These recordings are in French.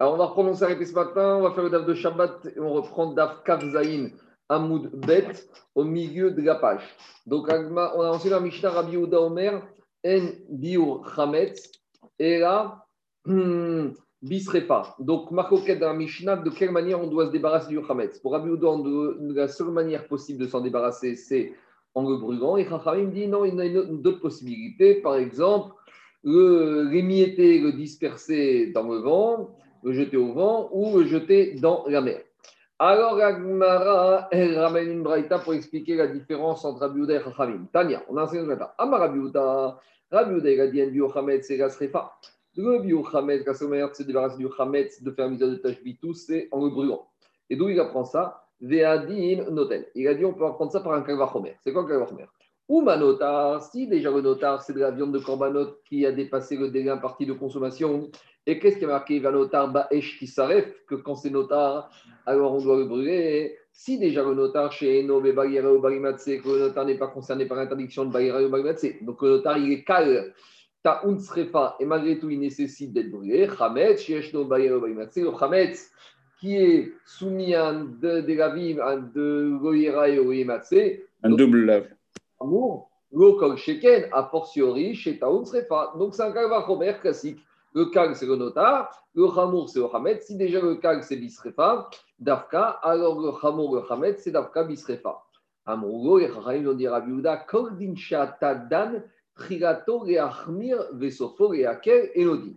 Alors, on va reprendre, on s'est ce matin, on va faire le DAF de Shabbat et on reprend DAF Kavzaïn Hamoud Bet au milieu de la page. Donc, on a enseigné la Mishnah Rabbi Uda Omer En Biur Chametz et là, hmm, Bisrefa. Donc, Marcoquet dans la Mishnah, de quelle manière on doit se débarrasser du Chametz Pour Rabbi Uda, la seule manière possible de s'en débarrasser, c'est en le brûlant. Et Chachamim dit non, il y a d'autres possibilités. Par exemple, le l'émietter, le disperser dans le vent jeter au vent ou jeter dans la mer. Alors, Agmara, elle ramène une braïta pour expliquer la différence entre Rabbi et Chachamim. Tania, on a enseigné matin. Amar Rabbi Uda, il a dit un biochamet, c'est la srefa. Le biochamet, la seule manière de se débarrasser du chamet, de faire mise de tashbitou, c'est en le brûlant. Et d'où il apprend ça? Ve'adin noten. Il a dit on peut apprendre ça par un kalvachomer. C'est quoi le kalvachomer ou manotar, si déjà le notar, c'est de la viande de korbanot qui a dépassé le délai imparti de consommation, et qu'est-ce qui a marqué Vanotar Baesh qui s'arrête Que quand c'est notar, alors on doit le brûler. Si déjà le notar chez Eno, ou Barimatse, que le notar n'est pas concerné par l'interdiction de Bagheera ou Barimatse, donc le notar il est calme, Ta'un Srefa, et malgré tout il nécessite d'être brûlé. Chametz, Shieshno, Bagheera ou Barimatse, le Chametz qui est soumis à un de, de la vie, de Goyera et Barimatse. Un double lave. Amour, l'okol sheken, a fortiori, chez Taoun Srefa. Donc c'est un kalvachomer classique. Le kag, c'est le notar. Le chamour, c'est le hamet. Si déjà le kag, c'est bisrefa, dafka, alors le chamour, le hamet, c'est dafka bisrefa. Amourgo, les chachamim ont dit Rabbi Uda, kol din shatadan, trigato reachmir, vesofo reakel, elodin.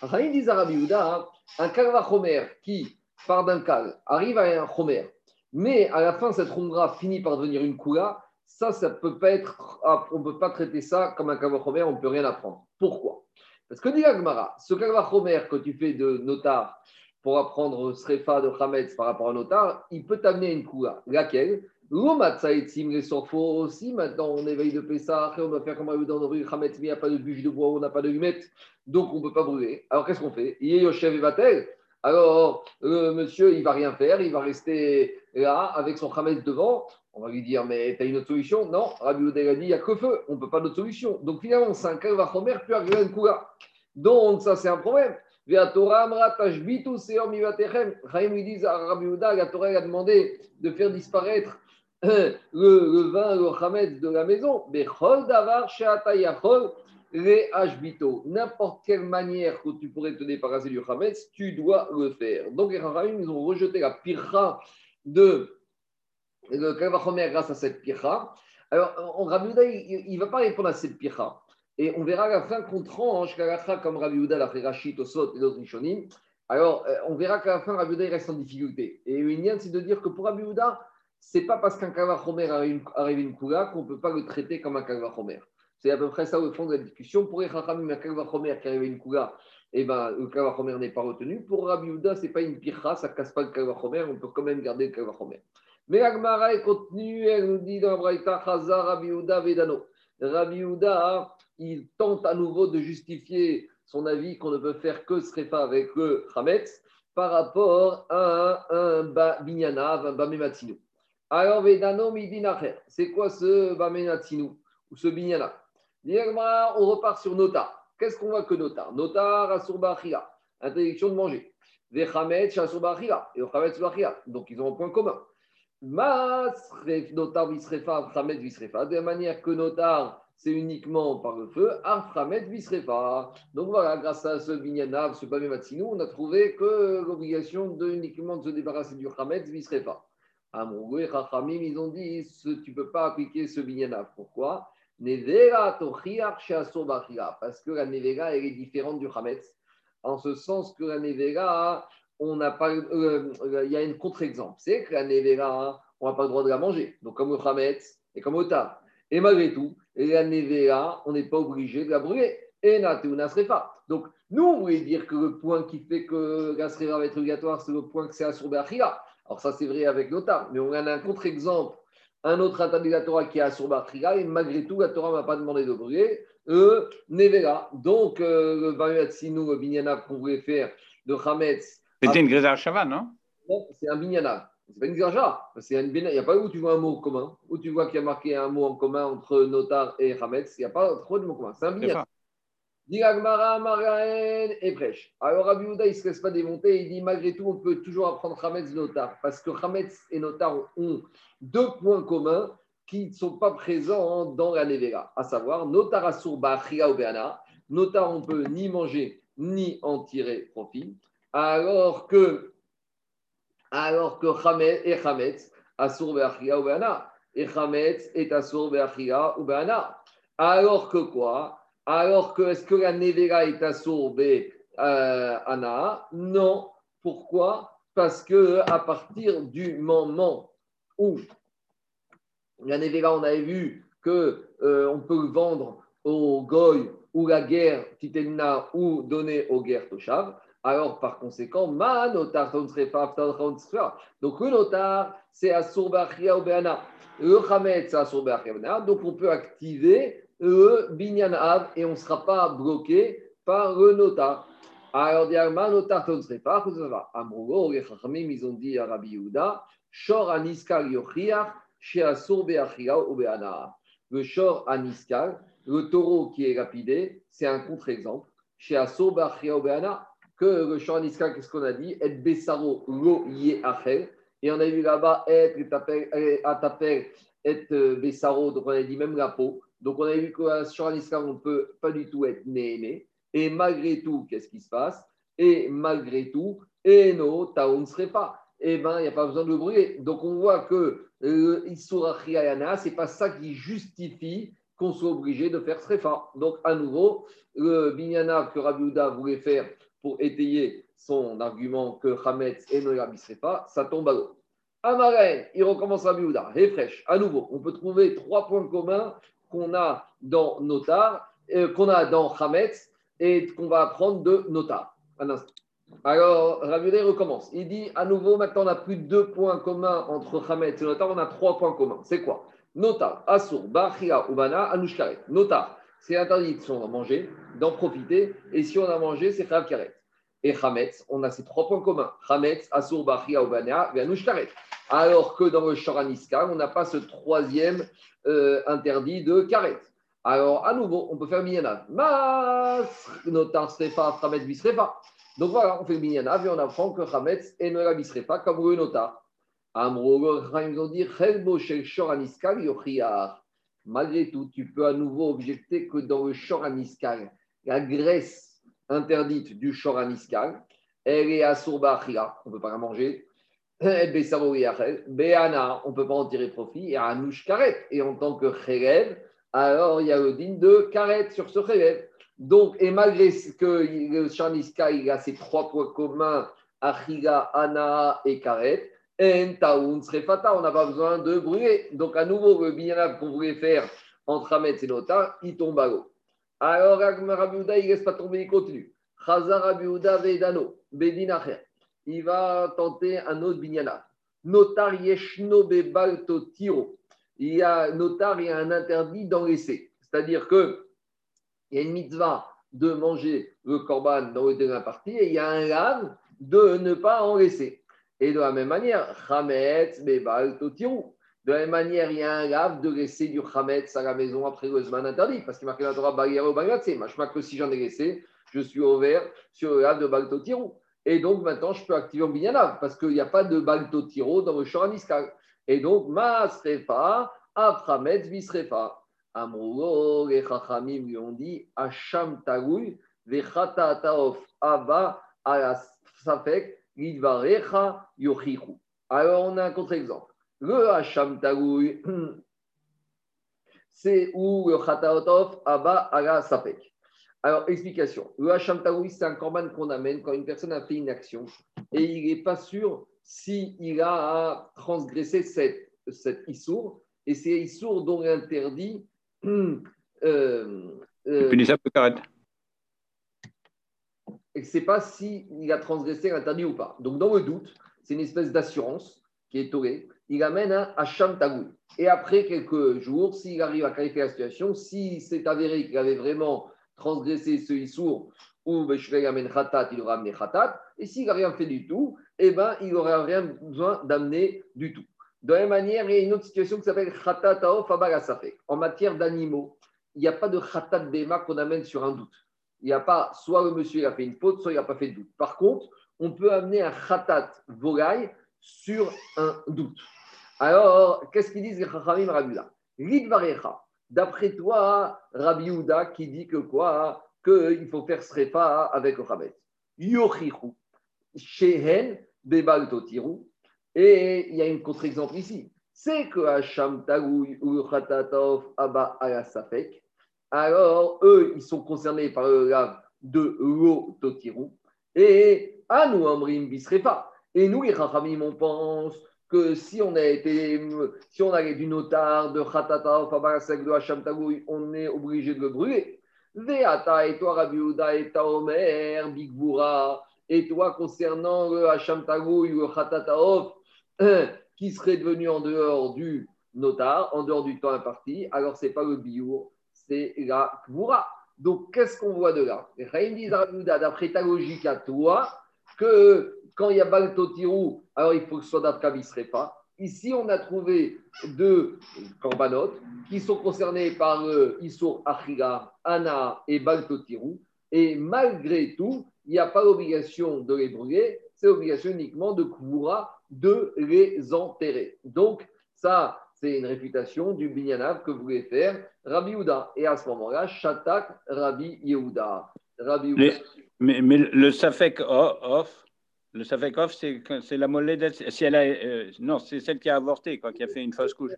Chachamim disent à Rabbi Uda, un kalvachomer qui part d'un kag, arrive à un chomer, mais à la fin, cette khumra finit par devenir une kula, ça, ça peut pas être, ah, on ne peut pas traiter ça comme un kalvachomer, on ne peut rien apprendre. Pourquoi? Parce que dit Agmara, ce Kalvachomer que tu fais de notar pour apprendre Srefa de Hametz par rapport à notar, il peut t'amener une Kula. Laquelle? Aussi. Maintenant, on éveille de Pessah, on doit faire comme un dans le Hametz, mais il n'y a pas de bûche de bois, on n'a pas de humette, donc on ne peut pas brûler. Alors qu'est-ce qu'on fait? Yoshev et Vatel. Alors, le monsieur, il va rien faire, il va rester là avec son Hametz devant. On va lui dire, mais tu as une autre solution? Non, Rabbi Oudel a dit, il n'y a que feu, on ne peut pas d'autre solution. Donc finalement, c'est un kalvachomer plus une kula. Donc ça, c'est un problème. Chaim lui dit Rabbi Ouda, la Torah a demandé de faire disparaître le, le vin, le chametz de la maison. N'importe quelle manière que tu pourrais te débarrasser du chametz, tu dois le faire. Donc les ils ont rejeté la pircha de le Kalvachomer grâce à cette pircha. Alors, on, Rabbi il ne va pas répondre à cette pircha. Et on verra à la fin qu'on tranche la comme Rabbi Uda l'a Rachid, Osot et d'autres Rishonim. Alors, euh, on verra qu'à la fin, Rabbi Uda reste en difficulté. Et une c'est de dire que pour Rabbi Uda, ce n'est pas parce qu'un Kalvachomer arrive une, Kula qu'on ne peut pas le traiter comme un Kalvachomer. C'est à peu près ça au fond de la discussion. Pour Echachamim, un Kalvachomer qui arrive une Kula, eh ben, le Kalvachomer n'est pas retenu. Pour Rabbi Uda, ce n'est pas une pircha, ça ne casse pas le Kalvachomer, on peut quand même garder le Kalvachomer. Mais Agmara est contenue, elle nous dit dans Braïta, Chazar Rabbi Uda Vedano. Rabbi Uda, il tente à nouveau de justifier son avis qu'on ne peut faire que Srefa avec le Hametz par rapport à un, Binyanav, un Bamematinu. Alors, Vedano Midinacher, c'est quoi ce Bamematinu ou ce Binyanav On repart sur Nota. Qu'est-ce qu'on voit que Nota? Nota, Achila, interdiction de manger. Vechametz, Rasurba Achila, et Chametz Donc, ils ont un point commun. Notar visrefa, Arframet visrefa. De manière que notar, c'est uniquement par le feu, Arframet visrefa. Donc voilà, grâce à ce binyanav, ce Bamématsinou, on a trouvé que l'obligation de uniquement de se débarrasser du Hamet visrefa. À mon ils ont dit tu ne peux pas appliquer ce binyanav. Pourquoi? Parce que la nevera, elle est différente du Hametz. En ce sens que la nevera, on n'a pas, euh, euh, il y a une contre-exemple. C'est que la nevera, on n'a pas le droit de la manger. Donc, comme le chametz et comme le tar. Et malgré tout, la nevera, on n'est pas obligé de la brûler. Et na srefa. Donc, nous, on voulait dire que le point qui fait que la va être obligatoire, c'est le point que c'est sur Bachira. Alors, ça, c'est vrai avec l'otar. Mais on a un contre-exemple, un autre interdit qui est sur Bachira. Et malgré tout, la Torah ne m'a pas demandé de brûler. Euh, nevera. Donc, euh, le Sinou, le Binyana qu'on voulait faire de Hametz, c'était une Greza Shava, non? Non, c'est un Binyana. C'est pas une Greza Il n'y a pas où tu vois un mot commun, où tu vois qu'il y a marqué un mot en commun entre notar et Hametz. Il n'y a pas trop de mots communs. C'est un Binyana. Dilagmara, Maraen et Brèche. Alors Rabbi Houda, il ne se laisse pas démonter. Il dit malgré tout, on peut toujours apprendre Hametz Notar. Parce que Hametz et Notar ont deux points communs qui ne sont pas présents dans la Nevera. À savoir, Notar Asur Ba'achia ou Be'ana. Notar, on peut ni manger ni en tirer profit. Alors que, alors que Hametz et Hametz, Asur Ba'achia ou Be'ana. Et Hametz est Asur Ba'achia ou Be'ana. Alors que quoi? Alors que, est-ce que la Nevera est assorbée euh, Ana? Non. Pourquoi? Parce que à partir du moment où la Nevera, on avait vu que euh, on peut vendre au Goy ou la guerre Titenna ou donner aux guerres Toshav, alors par conséquent, ma notar Donc le notar, c'est Assour ou Beana. Le Hamet, c'est Assour Donc on peut activer le binyan av et on ne sera pas bloqué par le notar. Alors, diagma, notar, tu ne serait pas, Amrougo, les Chachamim, ils ont dit à Rabbi Yehuda, Shor aniskal yochiach, chez Asur beachia ou beana. Le Shor aniskal, le taureau qui est lapidé, c'est un contre-exemple. Chez Asur beachia ou beana, que le aniskal, qu'est-ce qu'on a dit? Et besaro lo ye achel. Et on a vu là-bas, et ataper, et besaro, donc on a dit même la peau. Donc, on a vu que sur un islam, on ne peut pas du tout être né Et malgré tout, qu'est-ce qui se passe? Et malgré tout, et non, on ne serait pas. Eh bien, il n'y a pas besoin de brûler. Donc, on voit que euh, ce n'est pas ça qui justifie qu'on soit obligé de faire Srefa. Donc, à nouveau, le binyana que Rabbi voulait faire pour étayer son argument que Hametz et Noirabi Srefa, ça tombe à l'eau. Amaren, il recommence Rabbi Houda. fraîche, à nouveau, on peut trouver trois points communs qu'on a dans Notar, euh, qu'on a dans Hametz et qu'on va apprendre de Notar. Alors, Raviolé recommence. Il dit à nouveau, maintenant, on n'a plus deux points communs entre Hametz et Notar, on a trois points communs. C'est quoi? Notar, Asur, Bachia, Ubana, Anushkaret. Notar, c'est interdit si on a mangé, d'en profiter, et si on a mangé, c'est Chav Karet. Et Hametz, on a ces trois points communs. Hametz, Asur, Bachia, Ubana, et Anushkaret. Alors que dans le Shoraniska, on n'a pas ce troisième euh, interdit de karet. Alors, à nouveau, on peut faire minyanav. Mas, notar srefa, chametz bisrefa. Donc voilà, on fait minyanav et on apprend que chametz et la bisrefa comme le notar. Amro, ils ont dit, Malgré tout, tu peux à nouveau objecter que dans le shoraniskal, la graisse interdite du shoraniskal, elle est à on ne peut pas la manger. Béana, on ne peut pas en tirer profit, et Anouche Karet. Et en tant que Kherev, alors il y a le din de Karet sur ce Kherev. Donc, et malgré que le Shaniska, a ces trois points communs, Achiga, Ana et Karet, on n'a pas besoin de brûler. Donc, à nouveau, le binyanav qu'on voulait faire entre Hametz et Nota, il tombe à l'eau. Alors, Rabbi il ne laisse pas tomber, il continue. Chazar Rabbi Vedano, Bedin Acher il va tenter un autre binyana. Notar yeshno bebalto tiro. Il y a notar, il y a un interdit d'en laisser. C'est-à-dire que il y a une mitzvah de manger le korban dans le dernier partie et il y a un lave de ne pas en laisser. Et de la même manière, chametz bebalto tiro. De la même manière, il y a un lave de laisser du chametz à la maison après le zman interdit. Parce qu'il marque la Torah barrière au Moi, que si j'en ai laissé, je suis ouvert sur le lave de balto tiro. Et donc maintenant, je peux activer un binyanav parce qu'il n'y a pas de balto tiro dans le shoraniskal. Et donc, ma srefa, aframetz visrefa. Amroulo, les chachamim lui ont dit, Hacham tagoui, vechata taof abba, ala safek. Alors, on a un contre-exemple. Le Hacham tagoui, c'est où le chataotof abba, ala safek. Alors, explication. Le Hacham c'est un korban qu'on amène quand une personne a fait une action et il n'est pas sûr s'il a transgressé cette, cette issour. Et c'est issour dont est interdit. Euh, euh, punissable de Et ne sait pas s'il a transgressé l'interdit ou pas. Donc, dans le doute, c'est une espèce d'assurance qui est torée. Il amène un Hacham Et après quelques jours, s'il arrive à qualifier la situation, si c'est avéré qu'il avait vraiment transgresser ce Issour, ou Amen Khatat, il aura amené Khatat. Et s'il n'a rien fait du tout, eh ben, il n'aura rien besoin d'amener du tout. De la même manière, il y a une autre situation qui s'appelle Khatat En matière d'animaux, il n'y a pas de Khatat Bema qu'on amène sur un doute. Il n'y a pas, soit le monsieur a fait une faute, soit il n'a pas fait de doute. Par contre, on peut amener un khatat volaille sur un doute. Alors, qu'est-ce qu'ils disent les chachamim Rabula D'après toi, Rabbi Houda qui dit que quoi? Qu'il faut faire srefa avec le Chabet. Yochichu, Shehen, Bebal Totiru. Et il y a une contre-exemple ici. C'est que Hacham Tagoui ou Abba Alasafek, alors eux, ils sont concernés par le lave de l'eau. Et à nous, Amrim Bisrefa. Et nous, les Chachamim, on pense que si on a été, si on du notar de Khatata, Fabarasek de Hacham on est obligé de le brûler. Veata et toi, Rabbi et Taomer, Bigboura, et toi, concernant le Hacham Tagoui ou le qui serait devenu en dehors du notar, en dehors du temps imparti, alors ce n'est pas le biour, c'est la Kvoura. Donc, qu'est-ce qu'on voit de là? D'après ta logique à toi, que quand il y a Baltotirou, alors il faut que ce soit d'Afka pas. Ici, on a trouvé deux corbanotes qui sont concernés par le Issour Achila, Anna et Baltotirou. Et malgré tout, il n'y a pas l'obligation de les brûler, c'est l'obligation uniquement de Kvoura de les enterrer. Donc, ça, c'est une réputation du binyanav que voulait faire Rabbi Yehuda. Et à ce moment-là, Shatak Rabbi Yehuda. Rabbi Mais, mais, le Safek off, le Safek off, c'est la mollet si elle a, euh, non, c'est celle qui a avorté, quoi, qui a fait une fausse couche.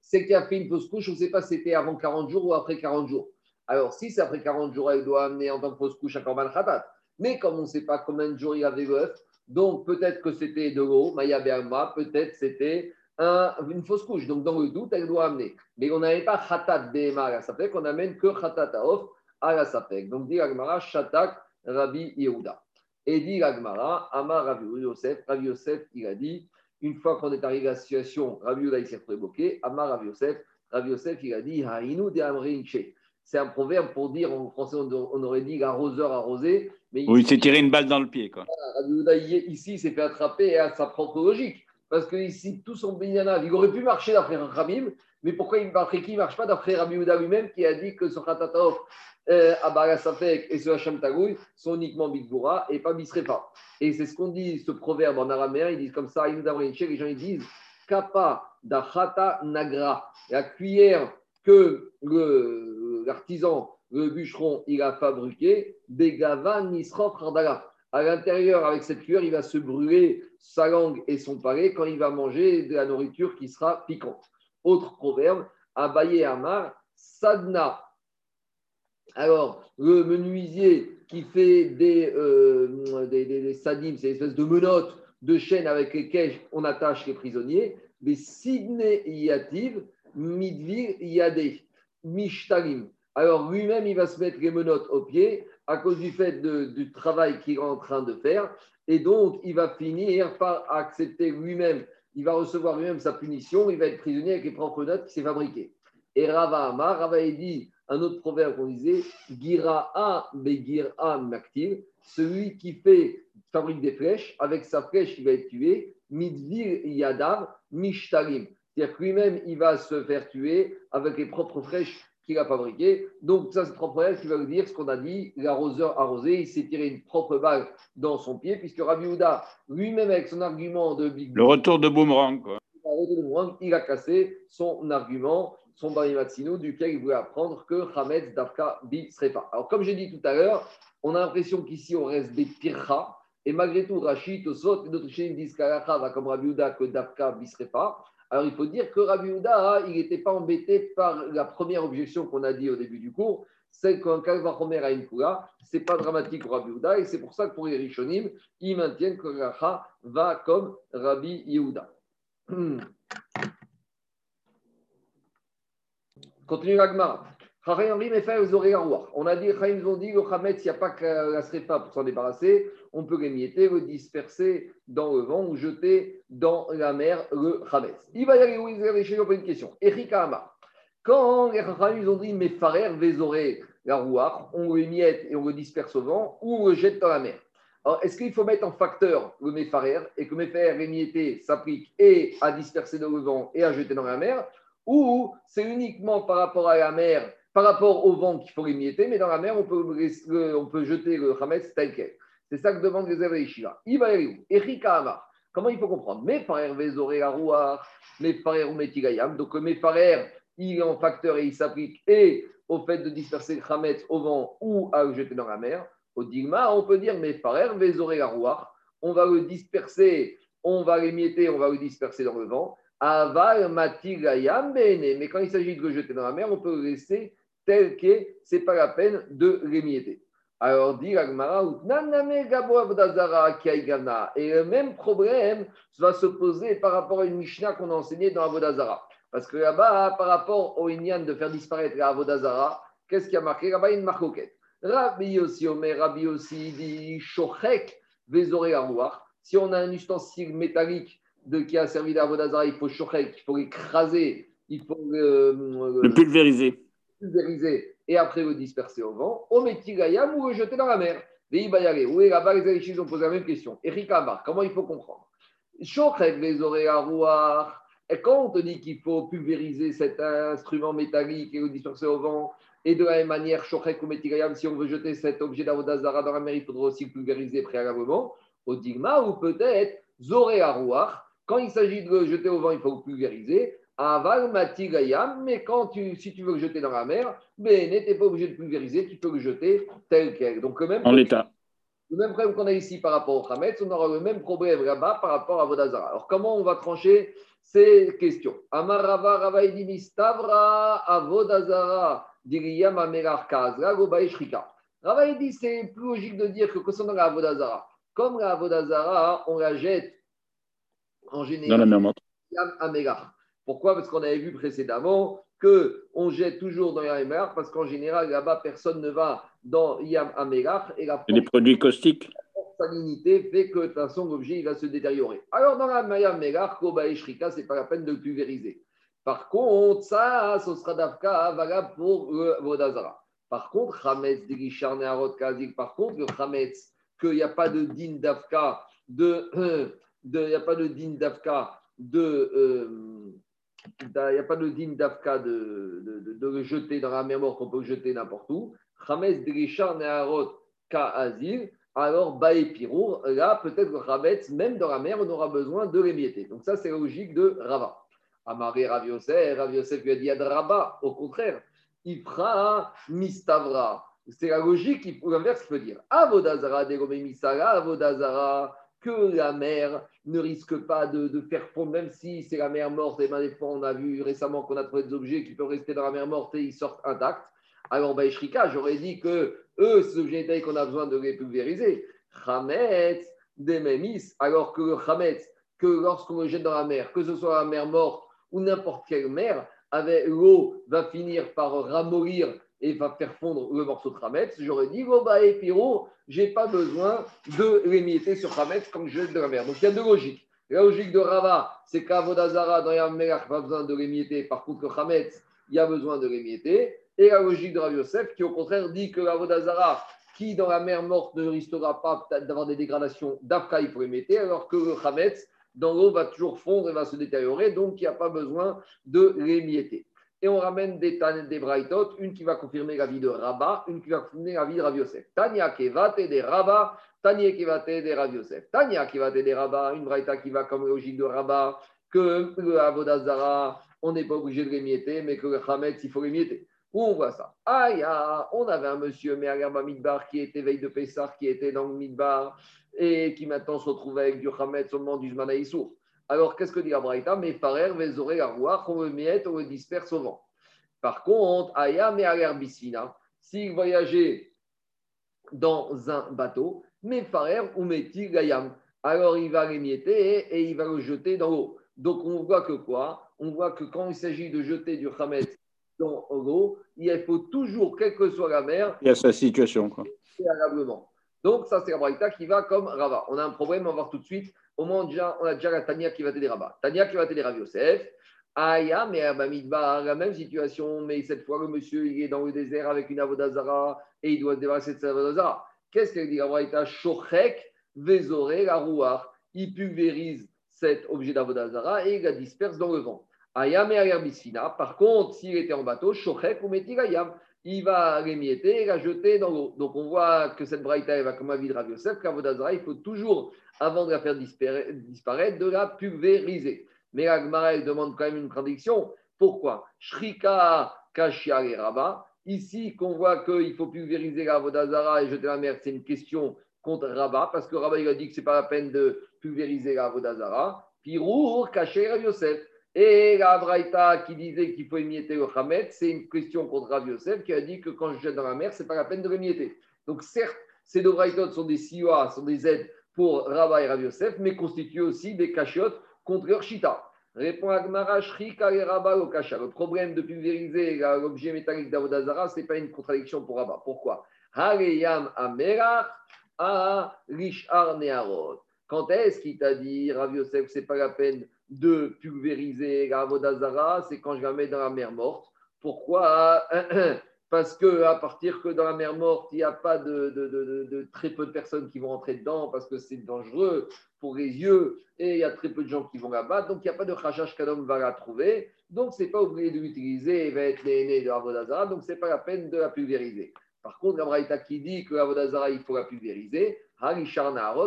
C'est qui a fait une fausse couche, on ne sait pas si c'était avant 40 jours ou après 40 jours. Alors, si c'est après 40 jours, elle doit amener en tant que fausse couche à Korban Khatat. Mais comme on ne sait pas combien de jours il avait l'œuf, donc peut-être que c'était de l'eau, Maya Berma, peut-être c'était une fausse couche. Donc, dans le doute, elle doit amener. Mais on n'avait pas Khatat Behema à la Sapek, on n'amène que Khatat Aof à la Sapek. Donc, dit Agmara, Shatak Rabbi Yehuda. Et dit Agmara, Amar Rabbi Yosef, Rabbi Yosef, il a dit, une fois qu'on est arrivé à la situation, Rabbi Yehuda, il s'est retrouvé Amar Rabbi Yosef, Rabbi Yosef, il a dit, Haïnou de Amrinche. C'est un proverbe pour dire, en français, on aurait dit l'arroseur arrosé. Mais oui, il s'est tiré une balle dans le pied. Quoi. Rabbi Yehuda, ici, il s'est fait attraper à sa propre logique. Parce que ici, tout son binyana, il aurait pu marcher d'après Rabim, mais pourquoi il ne marche pas d'après Rabbi Uda lui-même qui a dit que ce Khatatov, euh, Safek et ce Hacham Tagoui sont uniquement Bigboura et pas Bisrefa. Et c'est ce qu'on dit, ce proverbe en araméen, ils disent comme ça, les gens ils disent Kappa Dachata Nagra, la cuillère que l'artisan, le, bûcheron, il a fabriqué, Begava Nisrof Hardala à l'intérieur, avec cette cuillère, il va se brûler sa langue et son palais quand il va manger de la nourriture qui sera piquante. Autre proverbe, Abaye Amar, Sadna. Alors, le menuisier qui fait des, euh, des, des, sadim, c'est une espèce de menottes de chaînes avec lesquelles on attache les prisonniers, mais Sidney Yativ, Midvir Yade, Mishtalim. Alors lui-même, il va se mettre les menottes aux pieds à cause du fait du travail qu'il est en train de faire. Et donc, il va finir par accepter lui-même, il va recevoir lui-même sa punition, il va être prisonnier avec les propres notes qu'il s'est fabriquées. Et Rava Amar, Rava dit un autre proverbe qu'on disait Gira'a Begira'a Maktil, celui qui fait, fabrique des flèches, avec sa flèche, il va être tué, Midvir Yadav Mishtalim. C'est-à-dire que lui-même, il va se faire tuer avec les propres flèches qu'il a fabriqué. Donc, ça, c'est propre qui va vous dire ce qu'on a dit l'arroseur arrosé, il s'est tiré une propre balle dans son pied, puisque Rabbi Houda, lui-même, avec son argument de Big Le retour de boomerang, quoi. Il a cassé son argument, son barimatsino, duquel il voulait apprendre que Hamed Dafka Bi serait pas. Alors, comme j'ai dit tout à l'heure, on a l'impression qu'ici, on reste des pircha. Et malgré tout, Rachid, Tosot et d'autres chaînes disent qu'Alacha va comme Rabbi Houda que Dafka Bi serait pas. Alors il faut dire que Rabbi Houda, il n'était pas embêté par la première objection qu'on a dit au début du cours, c'est qu'un Kalvachomer a une Kula, ce n'est pas dramatique pour Rabbi Houda, et c'est pour ça que pour les Rishonim, ils maintiennent que Racha va comme Rabbi Yehuda. Continue l'agma. On a dit, ils ont dit, le Hametz, il n'y a pas que la Srefa pour s'en débarrasser, on peut l'émietter, le disperser dans le vent ou jeter dans la mer le Hametz. Il va y aller où ils ont une question. Erika Amar. Quand les ils ont dit, mes frères, vézoré la rouar, on le émiette et on le disperse au vent ou on le jette dans la mer. Alors, est-ce qu'il faut mettre en facteur le méfarer et que méfarer émietté s'applique et à disperser dans le vent et à jeter dans la mer? Ou c'est uniquement par rapport à la mer par rapport au vent qu'il faut l'émietter, mais dans la mer, on peut, on peut jeter le Hametz tel. C'est ça que demande les Yeshiva. Erika Amar. Comment il faut comprendre? Arouar, mes frères Metigayam. Donc, mes frères, il est en facteur et il s'applique et au fait de disperser le Hametz au vent ou à le jeter dans la mer. Au Digma, on peut dire Arouar. On va le disperser, on va l'émietter, on va le disperser dans le vent. Aval Matigayam Bene. Mais quand il s'agit de le jeter dans la mer, on peut le laisser tel qu'est, ce n'est pas la peine de l'émietter. Alors dit Agmara, et le même problème va se poser par rapport à une Mishnah qu'on a enseignée dans Avodazara. Parce que là-bas, par rapport au Inyan de faire disparaître Avodazara, qu'est-ce qui a marqué Là-bas, une marcoquette. Rabbi Yossi Omer, Rabbi Yossi dit Shochek Vezore Si on a un ustensile métallique de, qui a servi d'Avodazara, il faut Shochek, il faut l'écraser, il faut euh, le pulvériser pulvériser et après le disperser au vent, au métigayam ou le jeter dans la mer. Où est là-bas les Alishis ont posé la même question. Eric Amar, comment il faut comprendre? Et quand on te dit qu'il faut pulvériser cet instrument métallique et le disperser au vent, et de la même manière, Shochek ou Metigayam, si on veut jeter cet objet d'Avodazara dans la mer, il faudra aussi le pulvériser préalablement au Digma, ou peut-être Zoré Quand il s'agit de le jeter au vent, il faut le pulvériser. Aval matigayam, mais quand tu, si tu veux le jeter dans la mer, ben, n'es pas obligé de pulvériser, tu peux le jeter tel quel. Donc, même en l'état. Le même problème qu'on a ici par rapport au Hametz, on aura le même problème là-bas par rapport à Vodazara. Alors, comment on va trancher ces questions? Amarava Ravaidini Stavra Avodazara Diriyam Amerar Kazra Gobaishrika. Ravaidi, c'est plus logique de dire que concernant la Avodazara, comme la Avodazara, on la jette en général dans la mer morte. Pourquoi? Parce qu'on avait vu précédemment qu'on jette toujours dans Yam parce qu'en général, là-bas, personne ne va dans Yam Amelach. Et la les produits caustiques. La salinité fait que de toute façon, l'objet va se détériorer. Alors, dans la Yam Amelach, Koba et Shrika, ce n'est pas la peine de le pulvériser. Par contre, ça, ce sera d'Afka valable pour le Vodazara. Par contre, Hametz, Dirishar, Neharot, Kazik, par contre, le Hametz, qu'il n'y a pas de din d'Afka, de, il n'y a pas de din d'Afka de, euh, il n'y a pas de digne d'Afka de, de, de, le jeter dans la mer morte qu'on peut jeter n'importe où. Chametz Drisha Neharot. Alors, là, peut-être le Chametz, même dans la mer, on aura besoin de l'émietter. Donc, ça, c'est la logique de Rava. Amaré Rav Yosef, Rav Yosef lui a dit Adraba, au contraire, il fera Mistavra. C'est la logique, l'inverse, peut dire Avodazara, Degome Misara, Avodazara que la mer ne risque pas de, faire fondre, même si c'est la mer morte. Et bien, des fois, on a vu récemment qu'on a trouvé des objets qui peuvent rester dans la mer morte et ils sortent intacts. Alors, Baïshrika, j'aurais dit que eux, ces objets qu'on a besoin de les pulvériser. Hametz, Dememis, alors que le Hametz, que lorsqu'on le jette dans la mer, que ce soit la mer morte ou n'importe quelle mer, l'eau va finir par ramollir et va faire fondre le morceau de Hametz, j'aurais dit, oh bah, et Piro, j'ai pas besoin de l'émietter sur Hametz quand je jette de la mer. Donc il y a deux logiques. La logique de Rava, c'est qu'Avodazara, dans Yammelach, pas besoin de l'émietter. Par contre, le Hametz, il y a besoin de l'émietter. Et la logique de Rav Yosef, qui au contraire dit que l'Avodazara, qui dans la mer morte ne risquera pas d'avoir des dégradations d'Afka, il faut alors que le dans l'eau, va toujours fondre et va se détériorer, donc il n'y a pas besoin de l'émietter et on ramène des, braïtot, une qui va confirmer la vie de Rabat, une qui va confirmer la vie de Rav Yosef. Tania kevate des Rabat, Tania kevate des Rav Yosef. Tania kevate des Rabat, une braïta qui va comme logique de Rabat, que le Avodazara, on n'est pas obligé de l'émietter, mais que le Hametz, il faut l'émietter. Où on voit ça? Aïe, on avait un monsieur Me'agarba Midbar qui était veille de Pessah, qui était dans le Midbar et qui maintenant se retrouve avec du Hametz au moment du Zmanaïsour. Alors, qu'est-ce que dit la Braïta? Mes frères, aurez la roi, on le miette, on le disperse au vent. Par contre, Aya me bisina, s'il voyageait dans un bateau, mes frères, ou metti gayam, alors il va l'émietter et il va le jeter dans l'eau. Donc, on voit que quoi? On voit que quand il s'agit de jeter du khamet dans l'eau, il faut toujours, quelle que soit la mer, il y a sa situation. Quoi. Donc, ça, c'est la Braïta qui va comme Rava. On a un problème, on va voir tout de suite au moins, déjà, on a déjà la Tania qui va t'aider Rabat. Tania qui va t'aider Rav Yosef. Aya, mais Abamidbar, la même situation, mais cette fois, le monsieur, il est dans le désert avec une avodazara et il doit se débarrasser de cette avodazara. Qu'est-ce qu'elle dit la Shochek, Vezore, la. Il pulvérise cet objet d'avodazara et il la disperse dans le vent. Ayam et Par contre, s'il était en bateau, Shochek ou Metirayam, il va l'émietter et la jeter dans l'eau. Donc on voit que cette braïta va comme avis de Rav Yosef, qu'Avodazara, il faut toujours, avant de la faire disparaître, de la pulvériser. Mais la demande quand même une prédiction. Pourquoi? Shrika Kashia et Rabat. Ici, qu'on voit qu'il faut pulvériser la Vodazara et jeter la mer, c'est une question contre Rabat, parce que Rabat il a dit que ce n'est pas la peine de pulvériser la Vodazara. Pirour, caché Yosef. Et la Braïta qui disait qu'il faut émietter le Hamet, c'est une question contre Rav Yosef qui a dit que quand je jette dans la mer, ce n'est pas la peine de l'émietter. Donc certes, ces deux Braïtot sont des siwa, sont des aides pour Rabat et Rav Yosef, mais constituent aussi des cachiotes contre leur Shita. Répond Agmara. Le problème de pulvériser l'objet métallique d'Avodazara, ce n'est pas une contradiction pour Rabat. Pourquoi? Quand est-ce qu'il t'a dit, Rav Yosef, ce n'est pas la peine de pulvériser la Avodazara C'est quand je la mets dans la mer morte. Pourquoi? Parce que à partir que dans la mer morte, il n'y a pas de, très peu de personnes qui vont entrer dedans parce que c'est dangereux pour les yeux et il y a très peu de gens qui vont là-bas. Donc il n'y a pas de khashash qu'un va la trouver. Donc c'est pas obligé de l'utiliser. Il va être né de l'Avodazara. Donc c'est pas la peine de la pulvériser. Par contre, la Braïta qui dit que l'Avodazara, il faut la pulvériser,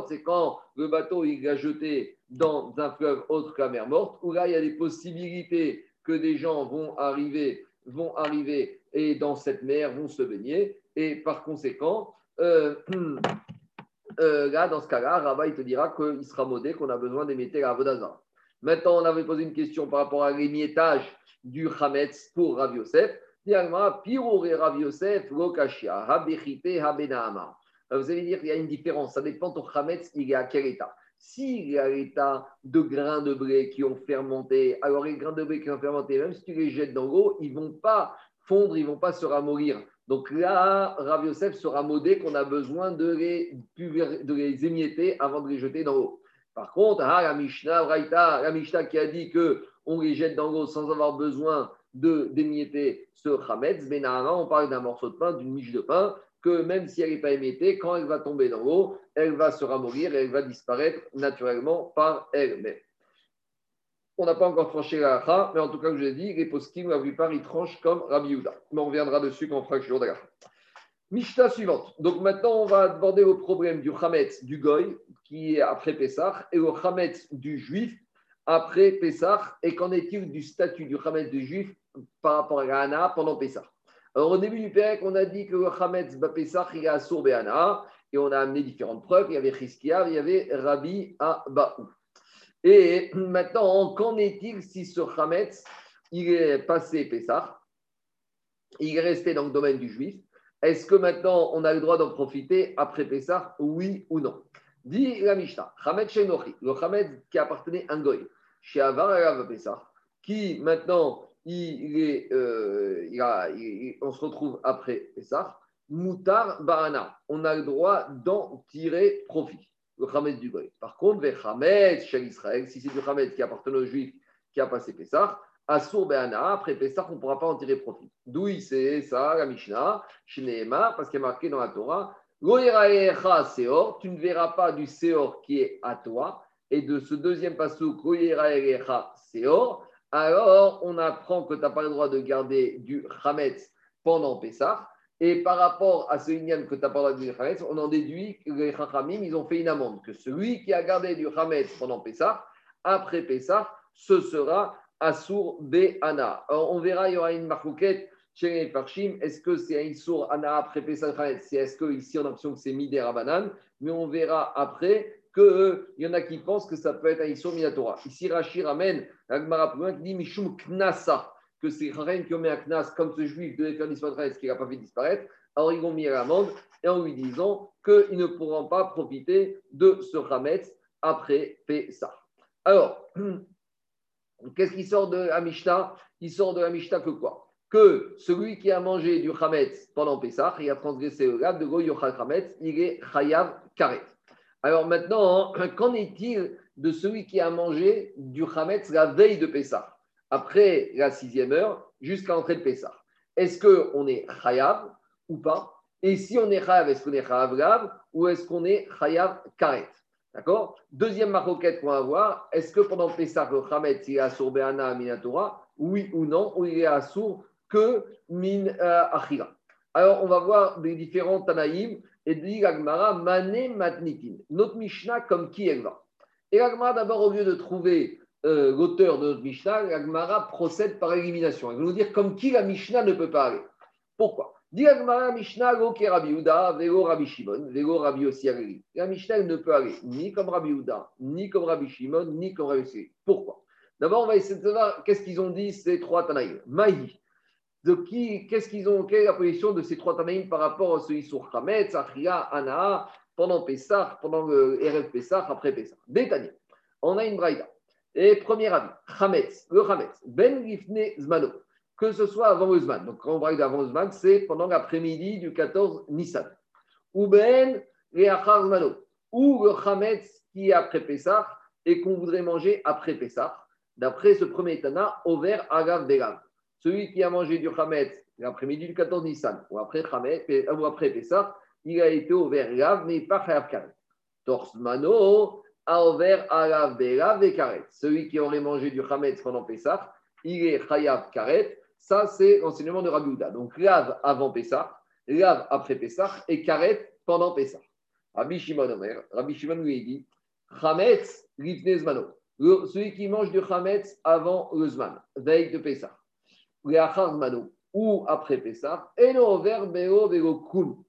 c'est quand le bateau il a jeté dans un fleuve autre que la mer morte, où là il y a des possibilités que des gens vont arriver, vont arriver et dans cette mer vont se baigner. Et par conséquent, euh, euh, là, dans ce cas-là, Rabat, il te dira qu'il sera modé, qu'on a besoin d'émettre la Vodazara. Maintenant, on avait posé une question par rapport à l'émiettage du Hametz pour Rav Yosef. Vous allez dire qu'il y a une différence, ça dépend ton Hametz, il est à quel état. S'il est à l'état de grains de blé qui ont fermenté, alors les grains de blé qui ont fermenté, même si tu les jettes dans l'eau, ils ne vont pas fondre, ils ne vont pas se ramollir. Donc là, Rav Yosef sera modé qu'on a besoin de les, de les émietter avant de les jeter dans l'eau. Par contre, ah, la Mishnah, Mishnah qui a dit qu'on les jette dans l'eau sans avoir besoin de d'émietter ce chametz, mais on parle d'un morceau de pain, d'une miche de pain, que même si elle n'est pas émiettée, quand elle va tomber dans l'eau, elle va se ramollir et elle va disparaître naturellement par elle-même. On n'a pas encore tranché la ha, mais en tout cas, je vous ai dit, les poskim, la plupart, ils tranchent comme Rabbi Yuda. Mais on reviendra dessus quand on fera le jour de la Mishnah suivante. Donc maintenant, on va aborder le problème du Hametz du Goy, qui est après Pessah, et le Hametz du Juif après Pessah. Et qu'en est-il du statut du Hametz du Juif par rapport à Hana pendant Pessah? Alors au début du Pérec, on a dit que le Hametz Pessah, il est à Sourbe et on a amené différentes preuves. Il y avait Chizkiah, il y avait Rabbi Abaou. Et maintenant, qu'en est-il si ce Hametz, il est passé Pessah, il est resté dans le domaine du juif. Est-ce que maintenant, on a le droit d'en profiter après Pessah, oui ou non? Dit la Mishnah, Hametz le Hametz qui appartenait à un chez Avar Pessah, qui maintenant, euh, on se retrouve après Pessah, Moutar Bahana, on a le droit d'en tirer profit le Hametz du Goy. Par contre, le Hametz chez Israël, si c'est du Hametz qui appartient aux Juifs qui a passé Pessah, Assour Be'ana, après Pessah, on ne pourra pas en tirer profit. D'où il sait ça, la Mishnah, chez parce qu'il est marqué dans la Torah, Seor, tu ne verras pas du Seor qui est à toi, et de ce deuxième passage, Seor, alors on apprend que tu n'as pas le droit de garder du Hametz pendant Pessah, et par rapport à ce Inyan que tu as parlé du Hametz, on en déduit que les Chachamim, ils ont fait une amende, que celui qui a gardé du Hametz pendant Pessah, après Pessah, ce sera Assour Be'ana. on verra, il y aura une marquette chez les Farshim. Est-ce que c'est Assour Ana après Pessah Hametz Est-ce que ici on a l'impression que c'est Mider Rabanan Mais on verra après qu'il y en a qui pensent que ça peut être Issour Minatora. Ici, Rachir ramène Agmara qui dit Mishum Knasa que c'est Kharem qui ont mis un knas comme ce juif devait faire l'histoire qui n'a pas fait disparaître, alors ils vont mis à l'amende et en lui disant qu'ils ne pourront pas profiter de ce Hametz après Pessah. Alors, qu'est-ce qui sort de la Mishnah? Il sort de la Mishnah que quoi? Que celui qui a mangé du Hametz pendant Pessah, il a transgressé le gab de Goyochal Hametz, il est Chayav Karet. Alors maintenant, qu'en est-il de celui qui a mangé du Hametz la veille de Pessah? Après la sixième heure jusqu'à l'entrée de Pessah. Est-ce qu'on est chayav ou pas? Et si on est chayav, est-ce qu'on est chayav grave ou est-ce qu'on est chayav karet? D'accord? Deuxième maroquette qu'on va voir, est-ce que pendant Pessah, le Hametz, il est assour Be'ana Minatora Oui ou non, ou il est assour que Min euh, Achira Alors, on va voir les différents Tanaïm et dit l'Agmara, Mané Matnikin. Notre Mishnah, comme qui elle va? Et l'Agmara, d'abord, au lieu de trouver euh, l'auteur de notre Mishnah, l'Agmara procède par élimination. Elle va nous dire comme qui la Mishnah ne peut pas aller. Pourquoi? Dit l'Agmara, Mishnah, Rabbi Uda, velo Rabbi Shimon, velo Rabbi Osiagri. La Mishnah ne peut aller ni comme Rabbi Uda, ni comme Rabbi Shimon, ni comme Rabbi Osiagri. Pourquoi? D'abord, on va essayer de savoir qu'est-ce qu'ils ont dit ces trois Tanaïm. Maï, de qui, qu'est-ce qu'ils ont, quelle est la position de ces trois Tanaïm par rapport à ce Issour Hametz, Achria, Anaa, pendant Pessah, pendant le RF Pessah, après Pessah. Détaillé. On a une braïda. Et premier avis, Hametz, le Hametz, Ben Gifne Zmano, que ce soit avant le. Donc quand on braille d'avant Zman, c'est pendant l'après-midi du 14 Nissan. Ou Ben Reachar Zmano, ou le Hametz qui est après Pessah et qu'on voudrait manger après Pessah. D'après ce premier Tana, Over Agav Belav. Celui qui a mangé du Hametz l'après-midi du 14 Nissan ou après, Hametz, ou après Pessah, il a été au Gav, mais pas Chayav Karet. Torsmano, Aover Alav Belav et Karet. Celui qui aurait mangé du Hametz pendant Pessah, il est Chayav Karet. Ça, c'est l'enseignement de Rabbi Uda. Donc, lave avant Pessah, lave après Pessah et Karet pendant Pessah. Rabbi Shimon Omer, Rabbi Shimon lui dit Hametz Zmano. Celui qui mange du Hametz avant le Zman, veille de Pessah ou après Pessah, et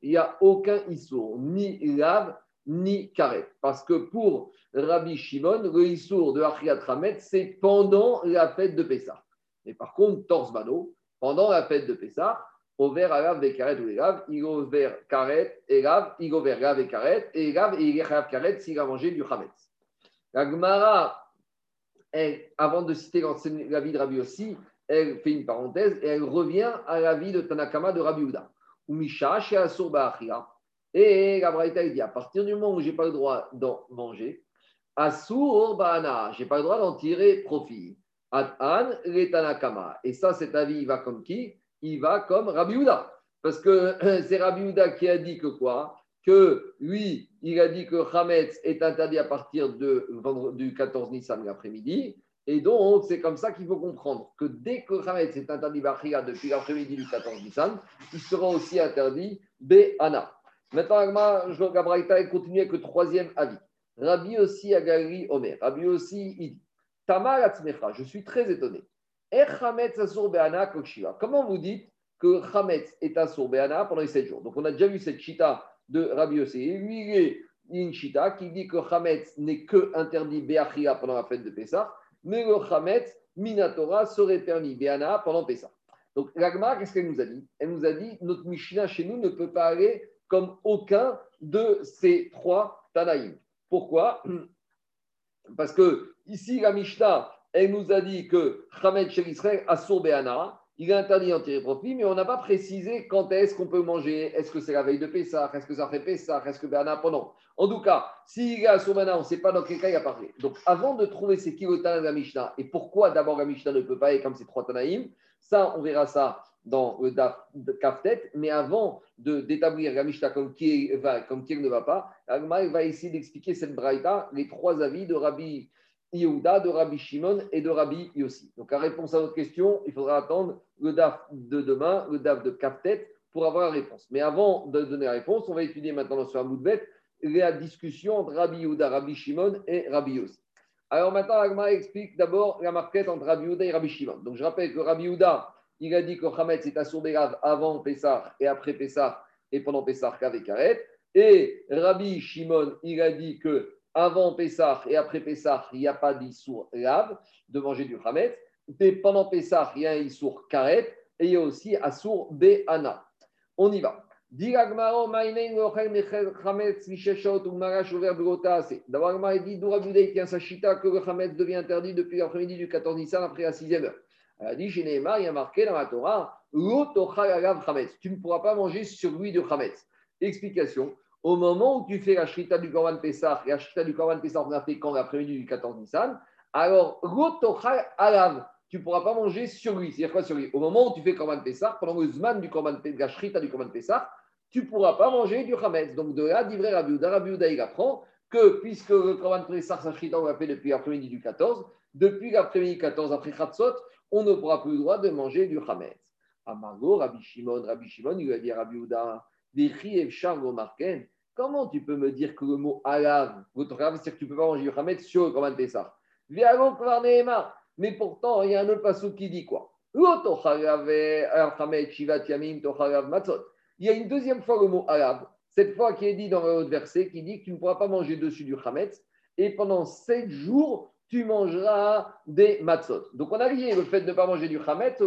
il n'y a aucun issour, ni lave, ni karet. Parce que pour Rabbi Shimon, le issour de Achriat Ramet, c'est pendant la fête de Pessah. Et par contre, Torsmano, pendant la fête de Pessah, Over Alav et Karet ou Elav, il over Karet, Elav, il over Lav et Karet, et Elav, et il Karet s'il a mangé du Hametz. La Gemara, avant de citer la vie de Rabbi aussi, elle fait une parenthèse et elle revient à la vie de Tanakama de Rabbi Uda. Ou Misha, chez Asur Et la Braïta dit à partir du moment où je n'ai pas le droit d'en manger, Asur Ba'ana, je pas le droit d'en tirer profit. Et ça, cet avis, il va comme qui? Il va comme Rabbi Uda. Parce que c'est Rabbi Uda qui a dit que quoi? Que lui, il a dit que Hametz est interdit à partir de, du 14 Nissan l'après-midi. Et donc, c'est comme ça qu'il faut comprendre que dès que Hametz est interdit Bachia depuis l'après-midi du 14 Nissan, il sera aussi interdit Bé'ana. Maintenant, je Gabraïta et continue avec le troisième avis. Rabbi aussi Agari Omer. Rabbi aussi, il dit Tamar je suis très étonné. Comment vous dites que Hametz est assour Bé'ana pendant les 7 jours? Donc, on a déjà vu cette chita de Rabbi aussi. Et lui, il est une chita qui dit que Hametz n'est que interdit Bé'achia pendant la fête de Pessah mais le Hametz, Minatora, serait permis Béana pendant Pessah. Donc, l'Agma, qu'est-ce qu'elle nous a dit? Elle nous a dit notre Mishnah chez nous ne peut pas aller comme aucun de ces trois Tanaïm. Pourquoi? Parce que ici, la Mishnah, elle nous a dit que Hametz chez Israël a Béana, il est interdit d'en tirer profit, mais on n'a pas précisé quand est-ce qu'on peut manger. Est-ce que c'est la veille de Pessah? Est-ce que ça fait Pessah? Est-ce que Béana pendant? En tout cas, s'il est à Soumana, on ne sait pas dans quel cas il a parlé. Donc, avant de trouver ces kilotans de la Mishnah, et pourquoi d'abord la Mishnah ne peut pas être comme ces trois Tanaïm, ça, on verra ça dans le Daf de Kaftet, mais avant d'établir la Mishnah comme qui, va, comme qui ne va pas, Agma va essayer d'expliquer cette braïta, les trois avis de Rabbi Yehuda, de Rabbi Shimon et de Rabbi Yossi. Donc, la réponse à notre question, il faudra attendre le DAF de demain, le DAF de Kaftet, pour avoir la réponse. Mais avant de donner la réponse, on va étudier maintenant sur Amoudbet la discussion entre Rabbi Yehuda, Rabbi Shimon et Rabbi Yossi. Alors maintenant, Agma explique d'abord la marquette entre Rabbi Yehuda et Rabbi Shimon. Donc, je rappelle que Rabbi Yehuda, il a dit que Hametz est assourdé grave avant Pessah et après Pessah et pendant Pessah qu'avec Karet. Et Rabbi Shimon, il a dit que avant Pessah et après Pessah, il n'y a pas d'Issour lave de manger du Hametz. Et pendant Pessah, il y a un Issour karet et il y a aussi Assour Be'ana. On y va. D'abord, il dit tient sa chita que le Hametz devient interdit depuis l'après-midi du 14 Nissan après la 6e heure. Elle a dit Chez il y a marqué dans la Torah Tu ne pourras pas manger sur lui de Hametz. Explication au moment où tu fais la shrita du Korban Pessah, la shrita du Korban Pessah, on a fait quand l'après-midi du 14 Nissan, alors tu ne pourras pas manger sur lui. C'est-à-dire quoi sur lui? Au moment où tu fais Korban Pessah, pendant le zman du Korban la shrita du Korban Pessah, tu ne pourras pas manger du Hametz. Donc de là, d'Ivray Rabiouda, Rabiouda, il apprend que puisque le Korban Pessah, Sachrita, on l'a fait depuis l'après-midi du 14, depuis l'après-midi 14, après Khatsot, on ne pourra plus le droit de manger du Hametz. Amargo, Rabbi Shimon, Rabbi Shimon, il lui a dit à Rabbi Ouda, Comment tu peux me dire que le mot alav, votre c'est-à-dire que tu ne peux pas manger du Hametz sur le Korban Pessah Mais pourtant, il y a un autre passage qui dit quoi? Il y a une deuxième fois le mot alav, cette fois qui est dit dans le verset, qui dit que tu ne pourras pas manger dessus du Hametz, et pendant sept jours, tu mangeras des matzot. Donc on a lié le fait de ne pas manger du Hametz à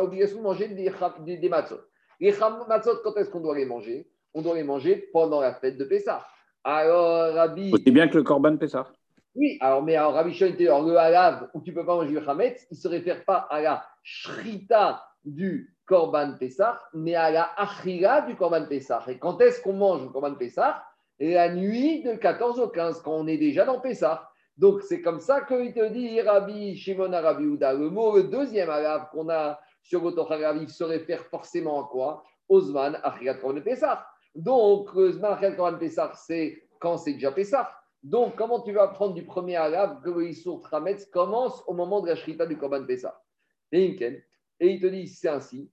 l'obligation de manger des, des, des matzot. Les matzot, quand est-ce qu'on doit les manger? On doit les manger pendant la fête de Pessah. Alors, Rabbi. C'est bien que le Korban Pessah. Oui, alors, mais alors, Rabbi Shon le halav, où tu ne peux pas manger du Hametz, il ne se réfère pas à la shrita du Korban Pessah, mais à la Achira du Korban Pessah. Et quand est-ce qu'on mange le Korban Pessah? La nuit de 14 au 15, quand on est déjà dans Pessah. Donc c'est comme ça qu'il te dit Rabbi Shimon Rabbi Uda. Le mot, le deuxième arabe qu'on a sur le se réfère forcément à quoi? Osman Achirat Korban Pessah. Donc, Osman Achirat Korban Pessah, c'est quand c'est déjà Pessah. Donc, comment tu vas prendre du premier arabe que le Issour commence au moment de la Shrita du Korban Pessah Et il te dit, c'est ainsi.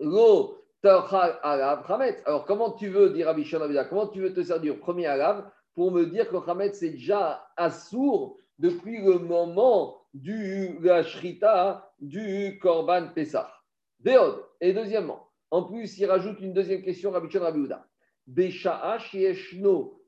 Lo Alors, comment tu veux, dire Rabbi comment tu veux te servir premier arabe pour me dire que le c'est déjà assourd depuis le moment du, la shrita du Korban Pessah. Et deuxièmement, en plus, il rajoute une deuxième question, Rabbi Shon Rabbi Uda.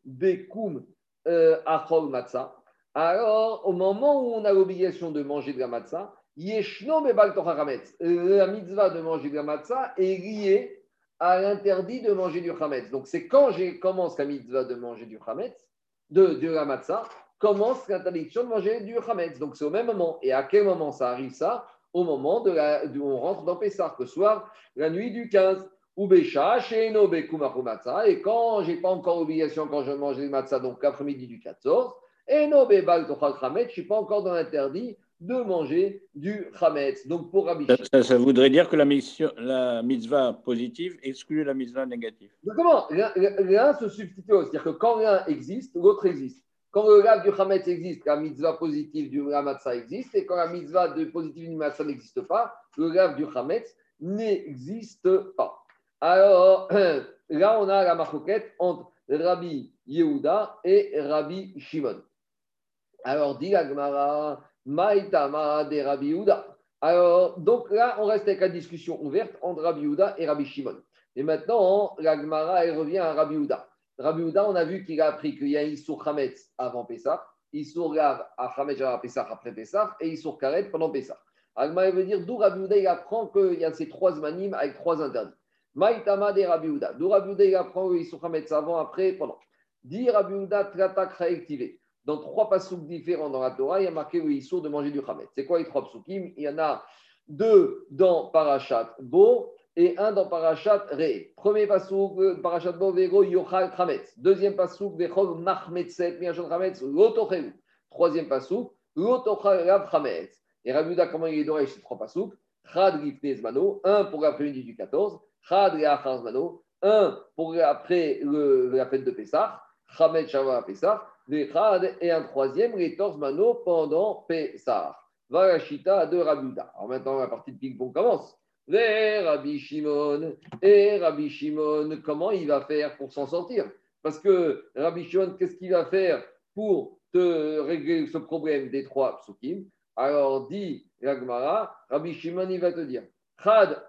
Bekum euh, achol matzah. Alors, au moment où on a l'obligation de manger de la matzah, Yeshno La mitzvah de manger de la matzah est liée à l'interdit de manger du chametz. Donc, c'est quand je commence la mitzvah de manger du chametz, de, de la matzah, commence l'interdiction de manger du chametz. Donc, c'est au même moment. Et à quel moment ça arrive ça? Au moment de la, où on rentre dans Pessah, le soir, la nuit du 15. Ou Bécha, chez Et quand j'ai pas encore l'obligation, quand je mange du matzah, donc l'après-midi du 14, et no bebal je ne suis pas encore dans l'interdit de manger du chametz. Donc pour Rabbi ça, ça, voudrait dire que la, mission, la mitzvah positive exclut la mitzvah négative. Comment L'un se substitue, c'est-à-dire que quand l'un existe, l'autre existe. Quand le lave du chametz existe, la mitzvah positive du matzah existe, et quand la mitzvah de positive du matzah n'existe pas, le lave du chametz n'existe pas. Alors là, on a la marquette entre Rabbi Yehuda et Rabbi Shimon. Alors, dit Agmara, Maïtama de Rabbi Yehuda. Alors, donc là, on reste avec la discussion ouverte entre Rabbi Yehuda et Rabbi Shimon. Et maintenant, l'Agmara, elle revient à Rabbi Yehuda. Rabbi Yehuda, on a vu qu'il a appris qu'il y a Issour Hametz avant Pessah, Issour Gav à Hametz avant Pessah après Pessah et Issour Karet pendant Pessah. Agmara veut dire d'où Rabbi Yehuda, il apprend qu'il y a ces trois manimes avec trois interdits. Maïtama de Rabbi Yehuda. D'où Rabbi Yehuda, il apprend Issour Hametz avant, après, pendant. Dit Rabbi Yehuda, Tratak réactivé dans trois pasouks différents dans la Torah, il y a marqué le Issour de manger du Khamet. C'est quoi les trois pasukim Il y en a deux dans Parashat Bo et un dans Parashat Re. Premier pasouk, euh, Parashat Bo, Vego, Yochal Khametz. Deuxième pasouk, Vechol Mahmetset, Miachon Khametz, Lotochelu. Troisième pasouk, Lotochel Khametz. Et Rabuda, comment il est doré ces trois pasouks Chad Zmano, un pour l'après-midi du 14, Chad Zmano, un pour après la fête de Pessah, Khamet Shavah Pessah, et un troisième, les mano pendant Pessah. Varashita de Rabuda. Alors maintenant, la partie de ping-pong commence. Les Rabbi Shimon et Rabbi Shimon, comment il va faire pour s'en sortir? Parce que Rabbi Shimon, qu'est-ce qu'il va faire pour te régler ce problème des trois psukim? Alors dit Ragmara, Rabbi Shimon, il va te dire Khad,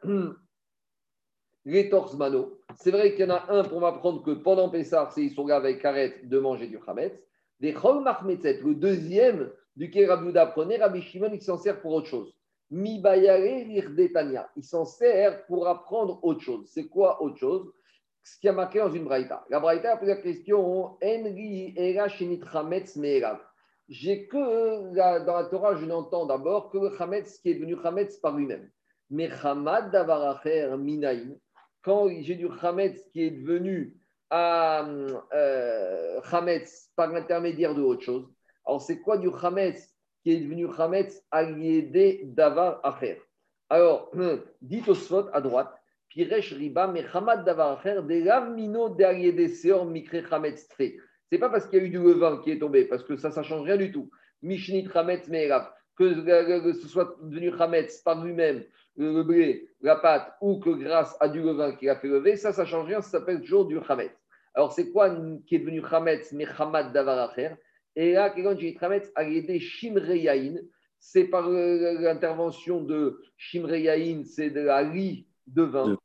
les mano. C'est vrai qu'il y en a un pour m'apprendre que pendant Pessah, c'est sont avec Karet de manger du Hametz. Le deuxième duquel Rabbi Uda prenait, Rabbi Shimon, il s'en sert pour autre chose. Mi Il s'en sert pour apprendre autre chose. C'est quoi autre chose? Ce qui a marqué dans une braïta. La braïta a posé la question Enri era J'ai que dans la Torah, je n'entends d'abord que le Hametz qui est devenu Hametz par lui-même. Mais Hamad Davaracher Minaïm, quand j'ai du Hametz qui est devenu à euh, Hametz par l'intermédiaire de autre chose. Alors, c'est quoi du Hametz qui est devenu Hametz aliédé Davar Acher? Alors, dit Osfot à droite, Piresh Riba, Mechamad Davaracher, Delav Mino Derriede Seor Mikre Chametz Tfe. C'est pas parce qu'il y a eu du levain qui est tombé, parce que ça, ça change rien du tout. Mishnit Chametz Me'elav, que ce soit devenu Chametz par lui-même, le blé, la pâte, ou que grâce à du levain qui a fait lever, ça, ça change rien, ça s'appelle toujours du Chametz. Alors, c'est quoi qui est devenu Chametz, Mechamad Davaracher Et là, quelqu'un dit Chametz a aidé Shimreyain, c'est par l'intervention de Shimreyain, c'est de la lie de vin.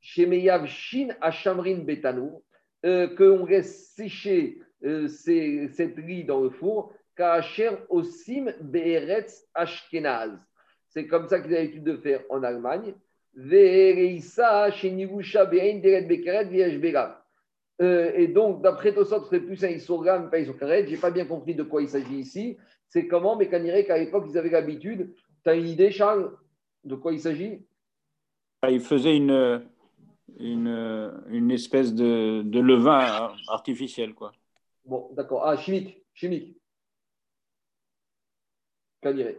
Chez Meyav Shin Achamrin Betano, euh, qu'on laisse sécher euh, cette lie dans le four, Kacher Osim Be'eretz Ashkenaz. C'est comme ça qu'ils ont l'habitude de faire en Allemagne. Euh, et donc, d'après Tosot, ce serait plus un Isogram, pas Isokaret. Je n'ai pas bien compris de quoi il s'agit ici. C'est comment, mais dirait qu'à l'époque, ils avaient l'habitude. Tu as une idée, Charles, de quoi il s'agit? Ah, Il faisait une, une, une espèce de, de, levain artificiel, quoi. Bon, d'accord. Ah, chimique, chimique.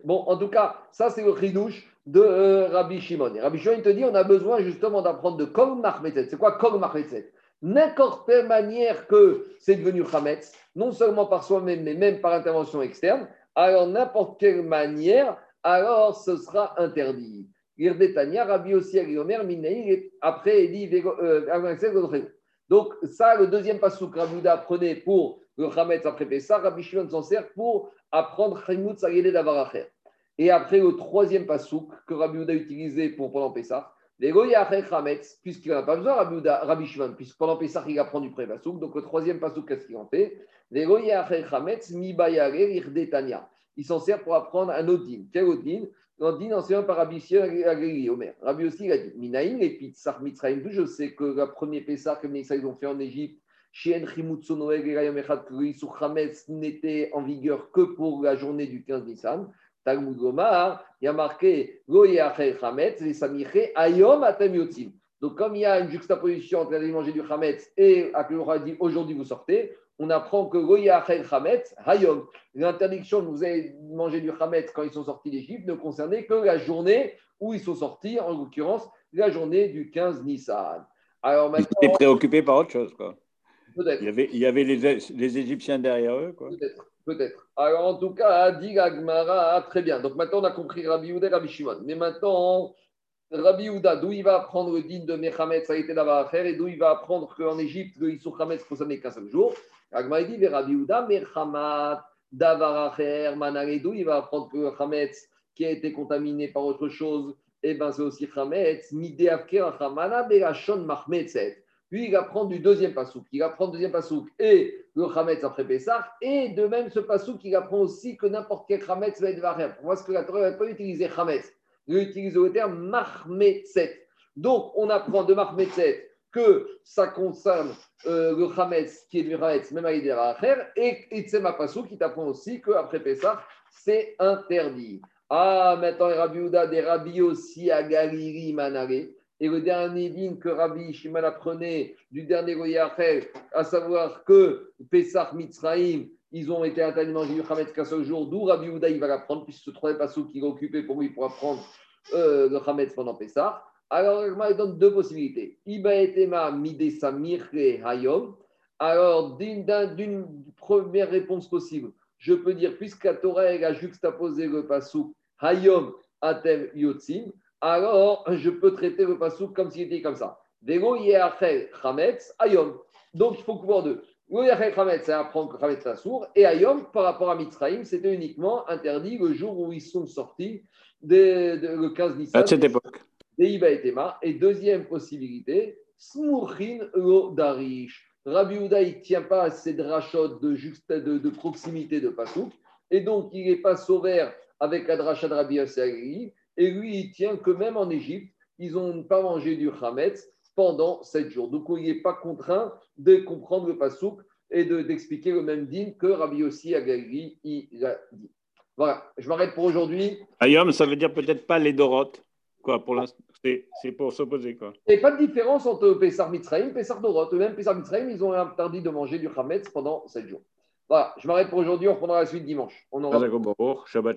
Bon, en tout cas, ça, c'est le ridouche de euh, Rabbi Shimon. Et Rabbi Shimon, il te dit, on a besoin justement d'apprendre de Kol Mahmetzet. C'est quoi Kol Mahmetzet N'importe quelle manière que c'est devenu Hametz, non seulement par soi-même, mais même par intervention externe, alors n'importe quelle manière, alors ce sera interdit. Rabbi aussi après euh, Donc, ça, le deuxième passou que Rabbi prenait pour le Hametz après ça, Rabbi Shimon s'en sert pour apprendre Chaimut Sagede Davaracher. Et après, le troisième pasouk que Rabbi a utilisé pour pendant Pessah, puisqu'il n'a pas besoin, Rabbi, Shimon, puisque pendant Pessah, il apprend du premier pasouk. Donc, le troisième pasouk, qu'est-ce qu'il en fait? Il s'en sert pour apprendre un Odin. Quel Odin Odin enseigné par Rabbi Shimon Omer. Rabbi aussi, il a dit Minaïn et Pitzar Mitzrayim. Je sais que le premier Pessah que les ont fait en Égypte, n'était en vigueur que pour la journée du 15 Nissan. Talmud Gomar, il y a marqué Ayom Donc, comme il y a une juxtaposition entre aller manger du Hametz et à dit aujourd'hui vous sortez, on apprend que Hametz, Hayom, l'interdiction de vous avez mangé du Hametz quand ils sont sortis d'Égypte ne concernait que la journée où ils sont sortis, en l'occurrence la journée du 15 Nissan. Alors maintenant. Ils étaient préoccupés par autre chose, quoi. Peut-être. Il y avait, il y avait les, les, Égyptiens derrière eux, quoi. Peut-être. Peut-être. Alors, en tout cas, dit Agmara, très bien. Donc, maintenant, on a compris Rabbi Houda et Rabbi Shimon. Mais maintenant, Rabbi Houda, d'où il va apprendre le digne de Mechamet, ça a été là-bas et d'où il va apprendre qu'en Égypte, le Issour Hametz concernait qu'un seul jour. Agmara dit, Rabbi Houda, Mechamat, Davaracher, Manare, d'où il va apprendre que Hametz, qui a été contaminé par autre chose, eh bien, c'est aussi Hametz, Mideavker, Hamana, Berachon, Mahmetzet. Puis il apprend du deuxième pasouk. Il apprend le deuxième pasouk et le Hametz après Pessah. Et de même, ce pasouk, il apprend aussi que n'importe quel Hametz va être variable. Pour moi, ce que la Torah va pas utiliser Hametz. Il va utiliser le terme Mahmetzet. Donc, on apprend de Mahmetzet que ça concerne euh, le Hametz qui est du Hametz, même à l'Idéracher. Et Itzema Pasouk qui t'apprend aussi qu'après Pessah, c'est interdit. Ah, maintenant, Rabbi Uda, des Rabbi aussi à Galiri Manare. Et le dernier din que Rabbi Shimon apprenait du dernier Goyachel, à savoir que Pesach Mitzraim, ils ont été interdits de manger du Hametz qu'un seul jour, d'où Rabbi Houda il va l'apprendre, puisque ce troisième passage qu'il a occupé pour lui pour apprendre euh, le Hametz pendant Pesach. Alors, il donne deux possibilités. Iba etema midesa hayom. Alors, d'une première réponse possible, je peux dire, puisque la Torah a juxtaposé le pasuk hayom atem yotzim, alors je peux traiter le pasouk comme s'il était comme ça. ayom. Donc il faut couper deux. c'est apprendre que Chametz sourd. Et ayom, par rapport à Mitzrayim, c'était uniquement interdit le jour où ils sont sortis de, le 15 Nissan. À cette époque. Et deuxième possibilité, Smurchin lo darish. Rabbi Houda, il ne tient pas à ces drachotes de, de, de, proximité de Pasouk, et donc il n'est pas sauveur avec la dracha de Rabbi Yossi et lui, il tient que même en Égypte, ils n'ont pas mangé du Hametz pendant sept jours. Donc, il n'est pas contraint de comprendre le pasouk et d'expliquer le même din que Rabbi Yossi Agali il a dit. Voilà, je m'arrête pour aujourd'hui. Ayom, ça veut dire peut-être pas les Dorotes. Quoi, pour c'est pour s'opposer. Quoi. Il n'y a pas de différence entre Pessar Mitzrayim et Pessar Dorot. Même Pessar Mitzrayim, ils ont interdit de manger du Hametz pendant sept jours. Voilà, je m'arrête pour aujourd'hui. On reprendra la suite dimanche. On aura... Shabbat